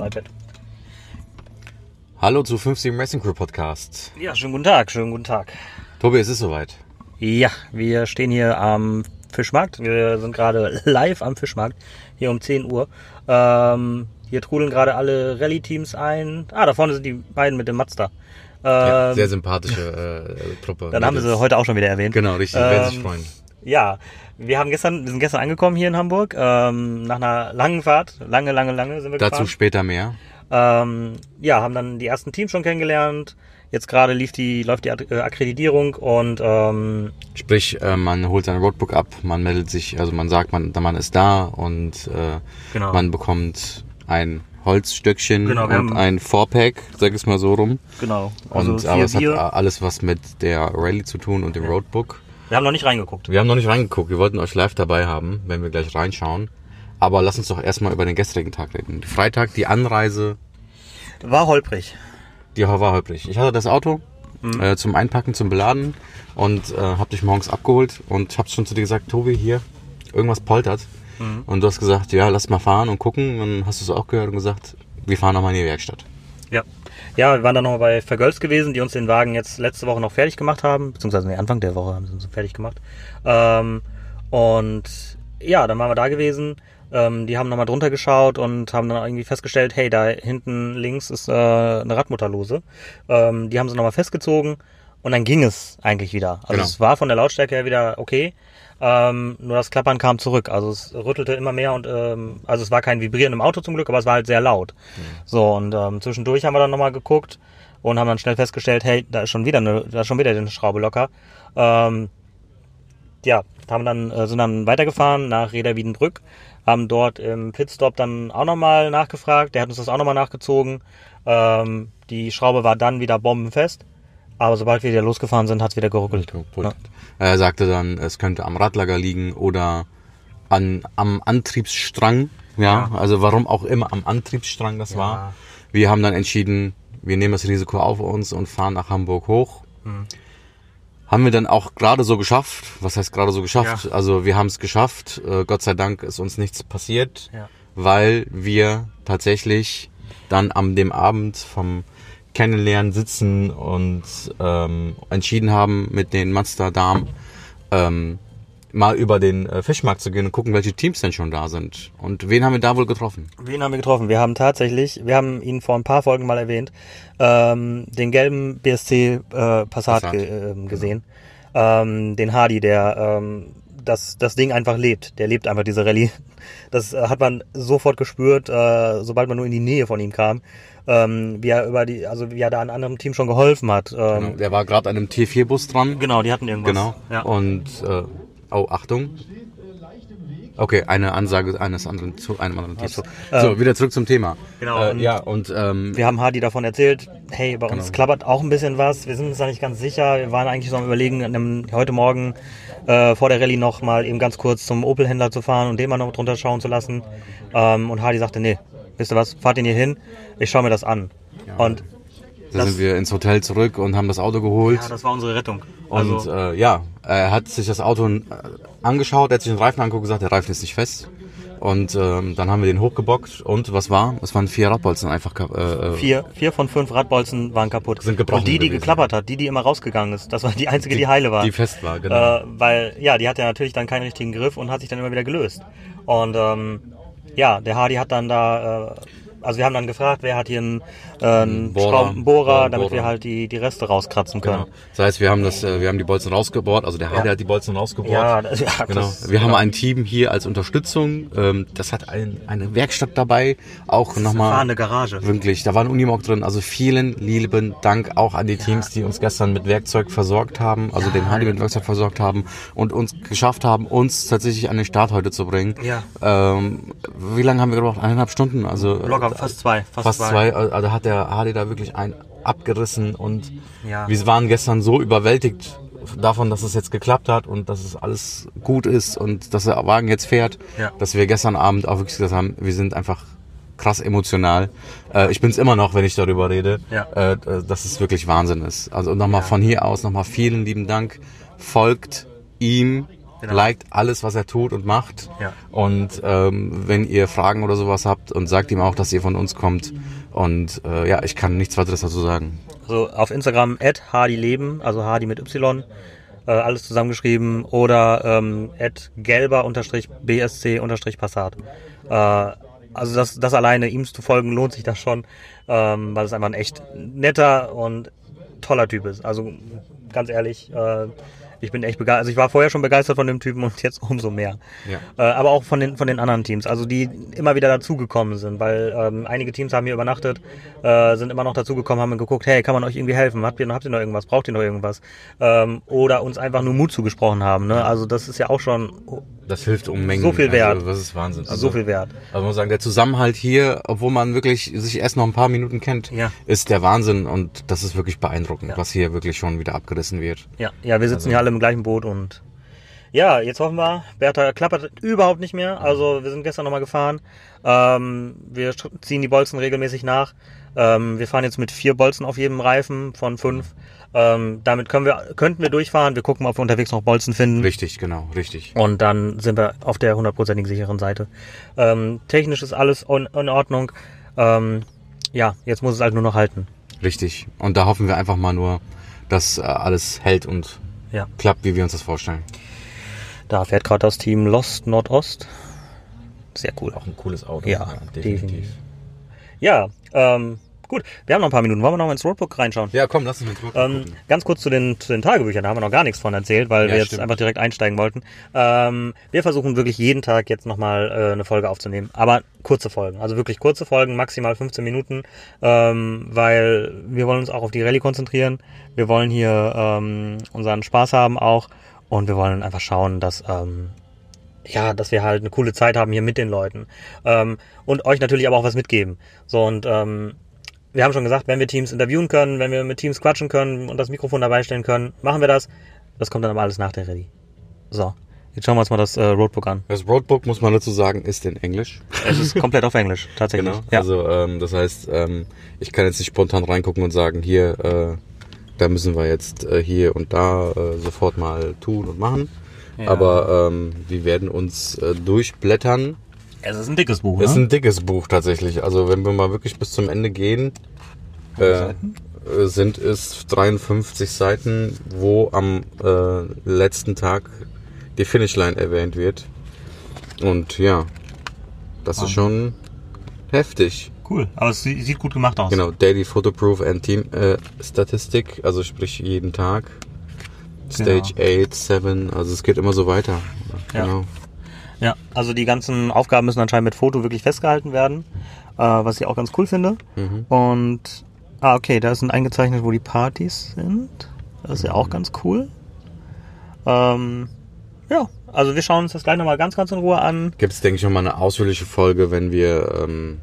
iPad. Hallo zu 50 Racing Crew Podcast. Ja, schönen guten Tag, schönen guten Tag. Tobi, es ist soweit. Ja, wir stehen hier am Fischmarkt. Wir sind gerade live am Fischmarkt, hier um 10 Uhr. Ähm, hier trudeln gerade alle Rallye-Teams ein. Ah, da vorne sind die beiden mit dem Mazda. Ja, Ähm, sehr sympathische äh, Truppe. dann haben wir sie heute auch schon wieder erwähnt. Genau, richtig. werden sich Ähm, freuen. Ja, wir haben gestern, wir sind gestern angekommen hier in Hamburg, ähm, nach einer langen Fahrt, lange, lange, lange sind wir Dazu gefahren. später mehr. Ähm, ja, haben dann die ersten Teams schon kennengelernt. Jetzt gerade lief die, läuft die äh, Akkreditierung und ähm, Sprich, äh, man holt sein Roadbook ab, man meldet sich, also man sagt, man, man ist da und äh, Genau. man bekommt ein Holzstöckchen Genau, und ein Fourpack, sag ich es mal so rum. genau. Also Und aber es hat alles was mit der Rallye zu tun und dem Roadbook. Wir haben noch nicht reingeguckt. Wir haben noch nicht reingeguckt, wir wollten euch live dabei haben, wenn wir gleich reinschauen. Aber lass uns doch erstmal über den gestrigen Tag reden. Freitag, die Anreise, War holprig. die war holprig. Ich hatte das Auto äh, zum Einpacken, zum Beladen und äh, hab dich morgens abgeholt und hab's schon zu dir gesagt, Tobi, hier, irgendwas poltert. Und du hast gesagt, ja, lass mal fahren und gucken. Und dann hast du es auch gehört und gesagt, wir fahren nochmal in die Werkstatt. Ja. Ja, wir waren dann nochmal bei Vergölz gewesen, die uns den Wagen jetzt letzte Woche noch fertig gemacht haben, beziehungsweise Anfang der Woche haben sie uns fertig gemacht. Ähm, und ja, dann waren wir da gewesen. Ähm, die haben nochmal drunter geschaut und haben dann irgendwie festgestellt, hey, da hinten links ist äh, eine Radmutterlose. Ähm, die haben sie nochmal festgezogen und dann ging es eigentlich wieder. Also Genau. es war von der Lautstärke her wieder okay. Ähm, nur das Klappern kam zurück. Also es rüttelte immer mehr und ähm, also es war kein Vibrieren im Auto zum Glück, aber es war halt sehr laut. So und ähm, zwischendurch haben wir dann nochmal geguckt und haben dann schnell festgestellt, hey, da ist schon wieder eine, da ist schon wieder eine Schraube locker. Ähm, ja, haben dann, äh, sind dann weitergefahren nach Reda Wiedenbrück, haben dort im Pitstop dann auch nochmal nachgefragt, der hat uns das auch nochmal nachgezogen. Ähm, die Schraube war dann wieder bombenfest, aber sobald wir wieder losgefahren sind, hat es wieder geruckelt. Ja. Er sagte dann, es könnte am Radlager liegen oder an, am Antriebsstrang. Ja, also warum auch immer am Antriebsstrang das war. Wir haben dann entschieden, wir nehmen das Risiko auf uns und fahren nach Hamburg hoch. Mhm. Haben wir dann auch gerade so geschafft. Was heißt gerade so geschafft? Also wir haben es geschafft. Äh, Gott sei Dank ist uns nichts passiert, Ja. weil wir tatsächlich dann am dem Abend vom Kennenlernen sitzen und ähm, entschieden haben, mit den Mazda Damen ähm, mal über den äh, Fischmarkt zu gehen und gucken, welche Teams denn schon da sind. Und wen haben wir da wohl getroffen? Wen haben wir getroffen? Wir haben tatsächlich, wir haben ihn vor ein paar Folgen mal erwähnt, ähm, den gelben BSC äh, Passat, Passat, ge ähm, gesehen. Ähm, den Hardy, der ähm, das, das Ding einfach lebt. Der lebt einfach diese Rallye. Das äh, hat man sofort gespürt, äh, sobald man nur in die Nähe von ihm kam. Ähm, wie er über die, also wie er da einem anderen Team schon geholfen hat. Ähm, Genau. Der war gerade an einem T4-Bus dran. genau. die hatten irgendwas. Genau. Ja. Und äh, oh, Achtung. Okay, eine Ansage eines anderen zu einem anderen Team. so. So, wieder zurück zum Thema. Genau, Äh, und- ja, und ähm, Wir haben Hardy davon erzählt, hey, bei uns Genau. klappert auch ein bisschen was. Wir sind uns da nicht ganz sicher. Wir waren eigentlich so am überlegen, einem- heute Morgen äh, vor der Rallye noch mal eben ganz kurz zum Opel-Händler zu fahren und den mal noch drunter schauen zu lassen. Ähm, und Hardy sagte, nee, wisst ihr was, fahrt ihn hier hin, ich schaue mir das an. Und da das- sind wir ins Hotel zurück und haben das Auto geholt. ja, das war unsere Rettung. Und Also, äh, ja, er hat sich das Auto äh, angeschaut, er hat sich den Reifen angeguckt und gesagt, der Reifen ist nicht fest. Und ähm, dann haben wir den hochgebockt und was war? Es waren vier Radbolzen einfach. kap- Äh, äh, vier, vier von fünf Radbolzen waren kaputt. Sind gebrochen und die, die gewesen. geklappert hat, die, die immer rausgegangen ist, das war die einzige, die, heile war. Die fest war, genau. Äh, weil, ja, die hatte natürlich dann keinen richtigen Griff und hat sich dann immer wieder gelöst. Und ähm, ja, der Hardy hat dann da, äh, also wir haben dann gefragt, wer hat hier einen, äh, einen Bohrer. Schraubenbohrer, Ja, damit Bohrer. wir halt die, die Reste rauskratzen können. Genau. Das heißt, wir haben das, äh, wir haben die Bolzen rausgebohrt, also der Hardy hat die Bolzen rausgebohrt. Ja, das, ja Genau. das, Wir haben genau. ein Team hier als Unterstützung. Ähm, das hat ein, eine Werkstatt dabei. Auch nochmal. fahrende Garage. Wirklich. Da war ein Unimog drin. Also vielen lieben Dank auch an die Teams, die uns gestern mit Werkzeug versorgt haben. Also den Hardy mit Werkzeug versorgt haben und uns geschafft haben, uns tatsächlich an den Start heute zu bringen. Ja. Ähm, wie lange haben wir gebraucht? Eineinhalb Stunden? Also Locker, fast zwei. Fast, fast zwei. Also hat der Hardy da wirklich ein abgerissen und Ja. wir waren gestern so überwältigt davon, dass es jetzt geklappt hat und dass es alles gut ist und dass der Wagen jetzt fährt, Ja. dass wir gestern Abend auch wirklich gesagt haben, wir sind einfach krass emotional. Äh, ich bin es immer noch, wenn ich darüber rede, Ja. äh, dass es wirklich Wahnsinn ist. Also nochmal von hier aus nochmal vielen lieben Dank. Folgt ihm, Genau. liked alles, was er tut und macht. Ja. Und ähm, wenn ihr Fragen oder sowas habt und sagt ihm auch, dass ihr von uns kommt. Und äh, ja, ich kann nichts weiteres dazu sagen. Also auf Instagram at hardyleben, also hardy mit Y, äh, alles zusammengeschrieben oder ähm, at gelber unterstrich bsc unterstrich passat. Äh, also das, das alleine, ihm zu folgen, lohnt sich das schon, ähm, weil es einfach ein echt netter und toller Typ ist. Also ganz ehrlich, äh, ich bin echt begeistert. Also ich war vorher schon begeistert von dem Typen und jetzt umso mehr. Ja. Äh, aber auch von den, von den anderen Teams, also die immer wieder dazugekommen sind, weil ähm, einige Teams haben hier übernachtet, äh, sind immer noch dazugekommen, haben geguckt, hey, kann man euch irgendwie helfen? Habt ihr, habt ihr noch irgendwas? Braucht ihr noch irgendwas? Ähm, oder uns einfach nur Mut zugesprochen haben. Ne? Also das ist ja auch schon Das hilft um Mengen. So viel wert. Also, das ist Wahnsinn. Also, so viel wert. Also man muss sagen, der Zusammenhalt hier, obwohl man wirklich sich erst noch ein paar Minuten kennt, Ja. ist der Wahnsinn und das ist wirklich beeindruckend, Ja. was hier wirklich schon wieder abgerissen wird. Ja, ja, wir sitzen hier alle im gleichen Boot und ja, jetzt hoffen wir, Bertha klappert überhaupt nicht mehr. Also wir sind gestern nochmal gefahren. Ähm, wir ziehen die Bolzen regelmäßig nach. Ähm, wir fahren jetzt mit vier Bolzen auf jedem Reifen von fünf. Ähm, damit können wir, könnten wir durchfahren. Wir gucken, ob wir unterwegs noch Bolzen finden. Richtig, genau, richtig. Und dann sind wir auf der hundertprozentig sicheren Seite. Ähm, technisch ist alles in, in Ordnung. Ähm, ja, jetzt muss es halt nur noch halten. Richtig. Und da hoffen wir einfach mal nur, dass äh, alles hält und Ja. klappt, wie wir uns das vorstellen. Da fährt gerade das Team Lost Nordost. Sehr cool. Auch ein cooles Auto. Ja, definitiv. Ja, ähm, gut. Wir haben noch ein paar Minuten. Wollen wir noch mal ins Roadbook reinschauen? Ja, komm, lass uns mal drüber Ähm, ganz kurz zu den, zu den Tagebüchern, da haben wir noch gar nichts von erzählt, weil Ja, wir jetzt stimmt. einfach direkt einsteigen wollten. Ähm, wir versuchen wirklich jeden Tag jetzt nochmal äh, eine Folge aufzunehmen, aber kurze Folgen, also wirklich kurze Folgen, maximal 15 Minuten, ähm, weil wir wollen uns auch auf die Rallye konzentrieren. Wir wollen hier ähm, unseren Spaß haben auch und wir wollen einfach schauen, dass ähm, ja, dass wir halt eine coole Zeit haben hier mit den Leuten ähm, und euch natürlich aber auch was mitgeben. So und ähm, wir haben schon gesagt, wenn wir Teams interviewen können, wenn wir mit Teams quatschen können und das Mikrofon dabei stellen können, machen wir das. Das kommt dann aber alles nach der Ready. So, jetzt schauen wir uns mal das äh, Roadbook an. Das Roadbook, muss man dazu sagen, ist in Englisch. Es ist komplett auf Englisch, tatsächlich. Genau. Ja. Also ähm, das heißt, ähm, ich kann jetzt nicht spontan reingucken und sagen, hier, äh, da müssen wir jetzt äh, hier und da äh, sofort mal tun und machen. Ja. Aber ähm, wir werden uns äh, durchblättern. es ist ein dickes Buch, Es ist ne? ein dickes Buch tatsächlich. Also wenn wir mal wirklich bis zum Ende gehen, äh, äh, sind es 53 Seiten, wo am äh, letzten Tag die Finishline erwähnt wird. Und ja, das ist schon heftig. Cool, aber es sie- sieht gut gemacht aus. Genau, Daily Photo Proof and Team äh, Statistik, also sprich jeden Tag. Stage 8, 7, also es geht immer so weiter. Ja. Genau. Ja, also die ganzen Aufgaben müssen anscheinend mit Foto wirklich festgehalten werden, äh, was ich auch ganz cool finde. Mhm. Und, ah, okay, da sind eingezeichnet, wo die Partys sind. Das ist ja auch ganz cool. Ähm, ja, also wir schauen uns das gleich nochmal ganz, ganz in Ruhe an. Gibt es, denke ich, nochmal eine ausführliche Folge, wenn wir, ähm,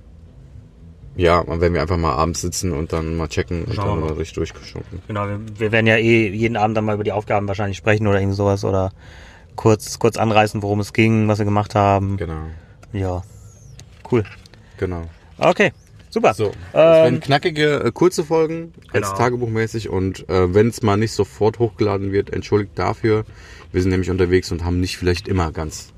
ja, wenn wir einfach mal abends sitzen und dann mal checken und Schauen dann mal. richtig durchgeschunken. Genau, wir, wir werden ja eh jeden Abend dann mal über die Aufgaben wahrscheinlich sprechen oder irgend sowas oder kurz, kurz anreißen, worum es ging, was wir gemacht haben. Genau, Ja, cool. genau. Okay, super. So, das werden ähm, knackige, äh, kurze Folgen, als Genau. Tagebuchmäßig und äh, wenn es mal nicht sofort hochgeladen wird, entschuldigt dafür. Wir sind nämlich unterwegs und haben nicht vielleicht immer ganz.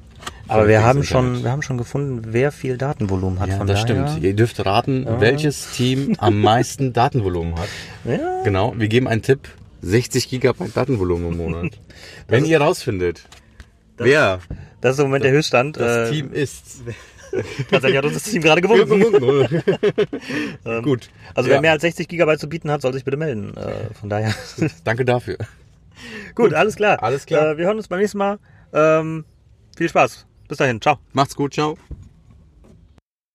Aber wir haben schon, wir haben schon gefunden, wer viel Datenvolumen hat. Ja, von das daher. stimmt. Ihr dürft raten, welches Team am meisten Datenvolumen hat. Ja, Genau, wir geben einen Tipp. 60 Gigabyte Datenvolumen im Monat. Wenn ihr rausfindet, wer das ist im Moment der Höchststand. das Äh, Team ist. Tatsächlich hat uns das Team gerade gewunken. Gut. Also Ja. wer mehr als 60 Gigabyte zu bieten hat, soll sich bitte melden. Äh, von daher. Danke dafür. Gut, alles klar. alles klar. Äh, wir hören uns beim nächsten Mal. Ähm, viel Spaß. Bis dahin. Ciao. Macht's gut, ciao.